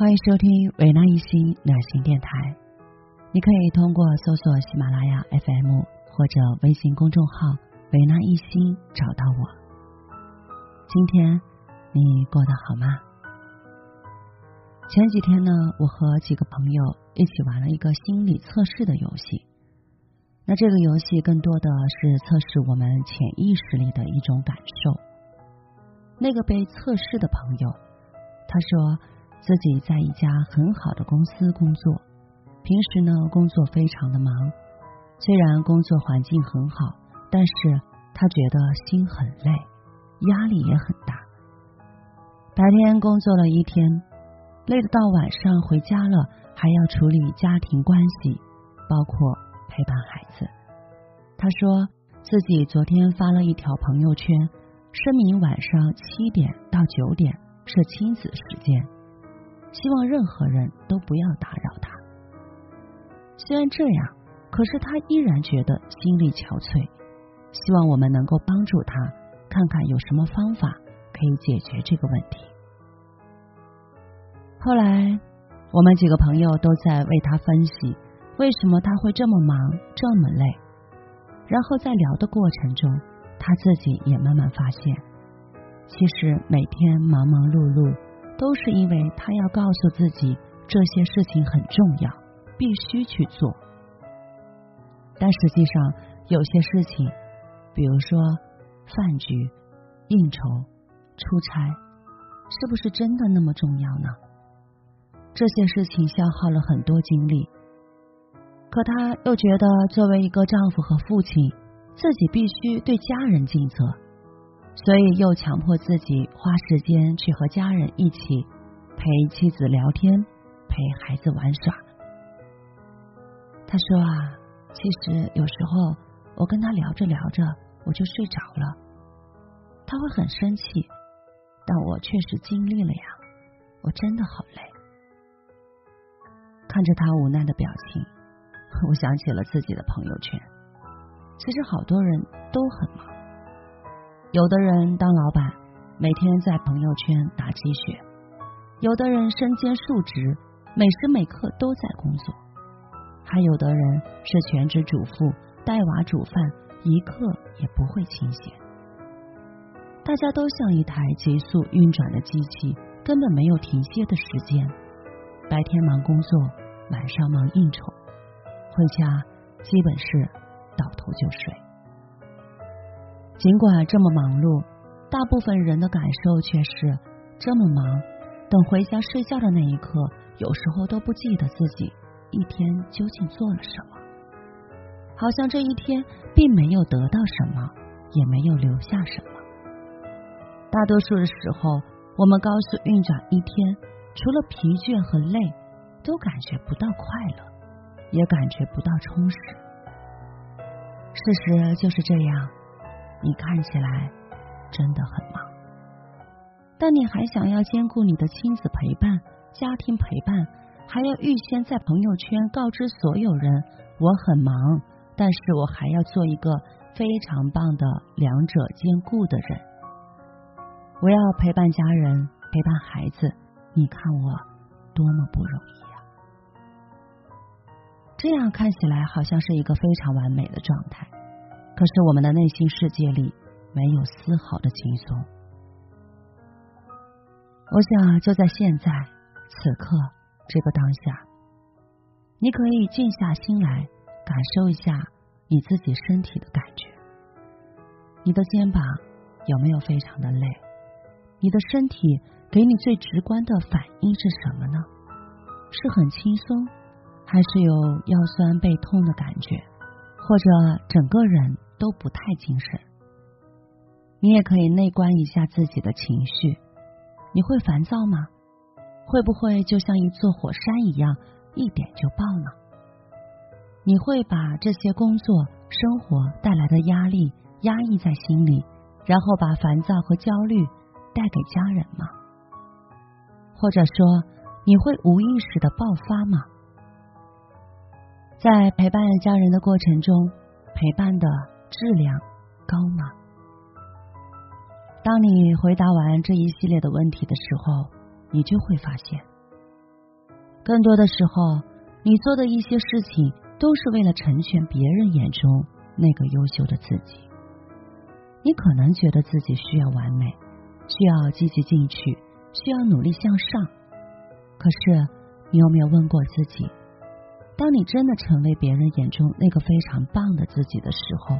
欢迎收听维纳一心暖心电台。你可以通过搜索喜马拉雅 FM 或者微信公众号“维纳一心”找到我。今天你过得好吗？前几天呢，我和几个朋友一起玩了一个心理测试的游戏。那这个游戏更多的是测试我们潜意识里的一种感受。那个被测试的朋友，他说自己在一家很好的公司工作，平时呢工作非常的忙，虽然工作环境很好，但是他觉得心很累，压力也很大。白天工作了一天，累得到晚上回家了，还要处理家庭关系，包括。陪伴孩子，他说自己昨天发了一条朋友圈，声明晚上七点到九点是亲子时间，希望任何人都不要打扰他。虽然这样，可是他依然觉得心力憔悴，希望我们能够帮助他，看看有什么方法可以解决这个问题。后来，我们几个朋友都在为他分析。为什么他会这么忙这么累？然后在聊的过程中，他自己也慢慢发现，其实每天忙忙碌碌，都是因为他要告诉自己这些事情很重要，必须去做。但实际上，有些事情，比如说饭局、应酬、出差，是不是真的那么重要呢？这些事情消耗了很多精力。可他又觉得，作为一个丈夫和父亲，自己必须对家人尽责，所以又强迫自己花时间去和家人一起陪妻子聊天，陪孩子玩耍。他说啊，其实有时候我跟他聊着聊着，我就睡着了，他会很生气，但我确实尽力了呀，我真的好累。看着他无奈的表情。我想起了自己的朋友圈，其实好多人都很忙，有的人当老板，每天在朋友圈打鸡血；有的人身兼数职，每时每刻都在工作；还有的人是全职主妇，带娃煮饭，一刻也不会清闲。大家都像一台急速运转的机器，根本没有停歇的时间。白天忙工作，晚上忙应酬。回家基本是倒头就睡。尽管这么忙碌，大部分人的感受却是这么忙，等回家睡觉的那一刻，有时候都不记得自己一天究竟做了什么，好像这一天并没有得到什么，也没有留下什么。大多数的时候，我们高速运转一天，除了疲倦和累，都感觉不到快乐。也感觉不到充实。事实就是这样，你看起来真的很忙，但你还想要兼顾你的亲子陪伴、家庭陪伴，还要预先在朋友圈告知所有人我很忙，但是我还要做一个非常棒的两者兼顾的人。我要陪伴家人，陪伴孩子，你看我多么不容易啊。这样看起来好像是一个非常完美的状态，可是我们的内心世界里没有丝毫的轻松。我想就在现在此刻这个当下，你可以静下心来感受一下你自己身体的感觉。你的肩膀有没有非常的累？你的身体给你最直观的反应是什么呢？是很轻松？还是有腰酸背痛的感觉，或者整个人都不太精神。你也可以内观一下自己的情绪，你会烦躁吗？会不会就像一座火山一样，一点就爆呢？你会把这些工作、生活带来的压力压抑在心里，然后把烦躁和焦虑带给家人吗？或者说，你会无意识的爆发吗？在陪伴家人的过程中，陪伴的质量高吗？当你回答完这一系列的问题的时候，你就会发现，更多的时候，你做的一些事情都是为了成全别人眼中那个优秀的自己。你可能觉得自己需要完美，需要积极进取，需要努力向上。可是，你有没有问过自己，当你真的成为别人眼中那个非常棒的自己的时候，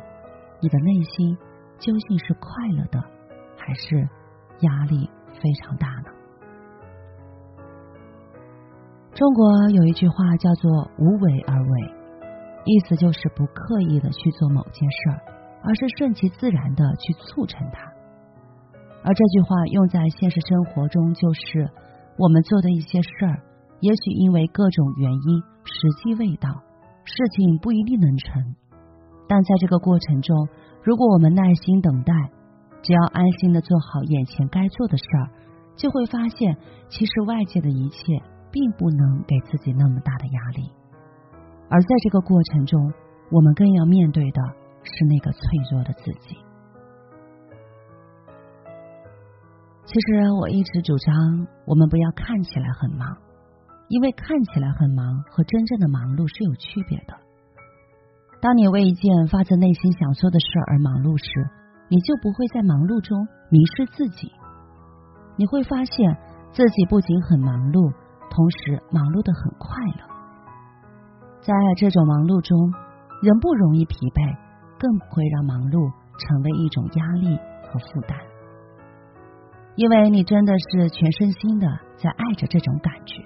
你的内心究竟是快乐的，还是压力非常大呢？中国有一句话叫做“无为而为”，意思就是不刻意的去做某件事儿，而是顺其自然的去促成它。而这句话用在现实生活中，就是我们做的一些事儿，也许因为各种原因时机未到，事情不一定能成。但在这个过程中，如果我们耐心等待，只要安心的做好眼前该做的事儿，就会发现，其实外界的一切。并不能给自己那么大的压力，而在这个过程中，我们更要面对的是那个脆弱的自己。其实我一直主张，我们不要看起来很忙，因为看起来很忙和真正的忙碌是有区别的。当你为一件发自内心想做的事而忙碌时，你就不会在忙碌中迷失自己，你会发现自己不仅很忙碌。同时忙碌的很快乐，在这种忙碌中，人不容易疲惫，更不会让忙碌成为一种压力和负担，因为你真的是全身心的在爱着这种感觉。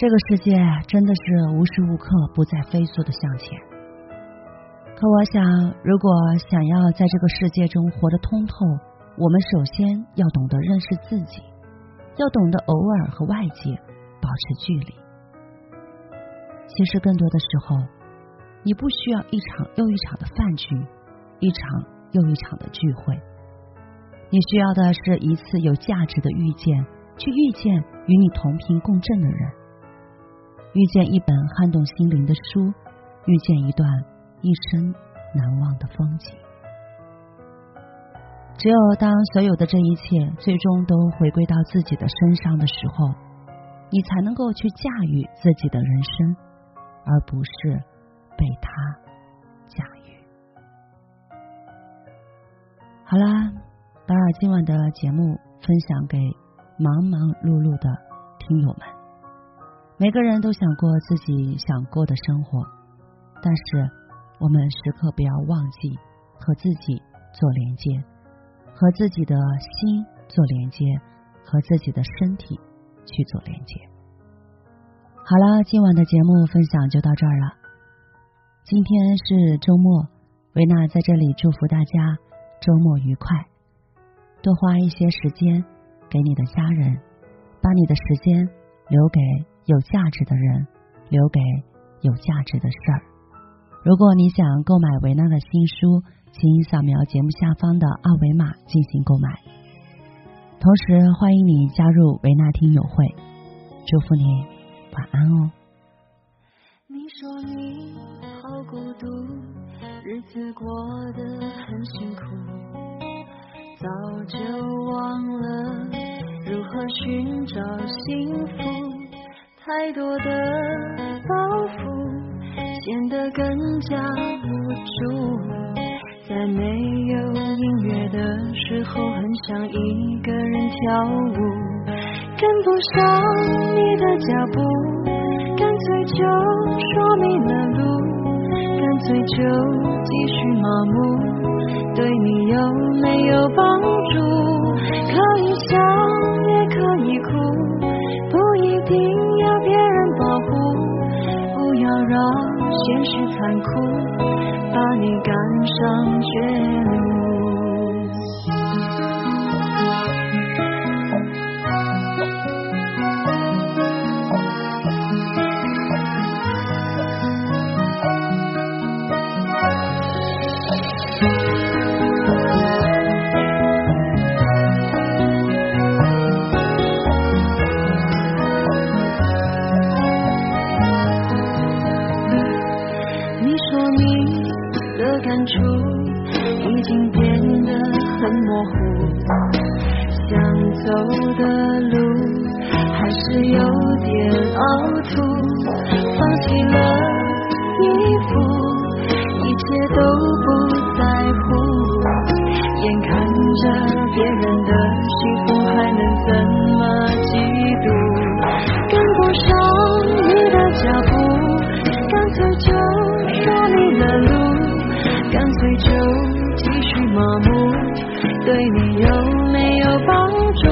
这个世界真的是无时无刻不在飞速的向前，可我想，如果想要在这个世界中活得通透，我们首先要懂得认识自己。要懂得偶尔和外界保持距离。其实更多的时候，你不需要一场又一场的饭局，一场又一场的聚会。你需要的是一次有价值的遇见，去遇见与你同频共振的人，遇见一本撼动心灵的书，遇见一段一生难忘的风景。只有当所有的这一切最终都回归到自己的身上的时候，你才能够去驾驭自己的人生，而不是被他驾驭。好啦，把今晚的节目分享给忙忙碌碌的听友们。每个人都想过自己想过的生活，但是我们时刻不要忘记和自己做连接。和自己的心做连接，和自己的身体去做连接。好了，今晚的节目分享就到这儿了。今天是周末，维娜在这里祝福大家周末愉快。多花一些时间给你的家人，把你的时间留给有价值的人，留给有价值的事儿。如果你想购买维娜的新书。请扫描节目下方的二维码进行购买，同时欢迎你加入维纳听友会。祝福你晚安哦。你说你好孤独，日子过得很辛苦，早就忘了如何寻找幸福，太多的包袱显得更加无助。在没有音乐的时候，很想一个人跳舞，跟不上你的脚步，干脆就说迷了路，干脆就继续麻木，对你有没有帮助？可以现实残酷。把你赶上绝路。放弃了衣服一切都不在乎。眼看着别人的幸福还能怎么嫉妒？跟不上你的脚步干脆就说迷了路干脆就继续麻木。对你有没有帮助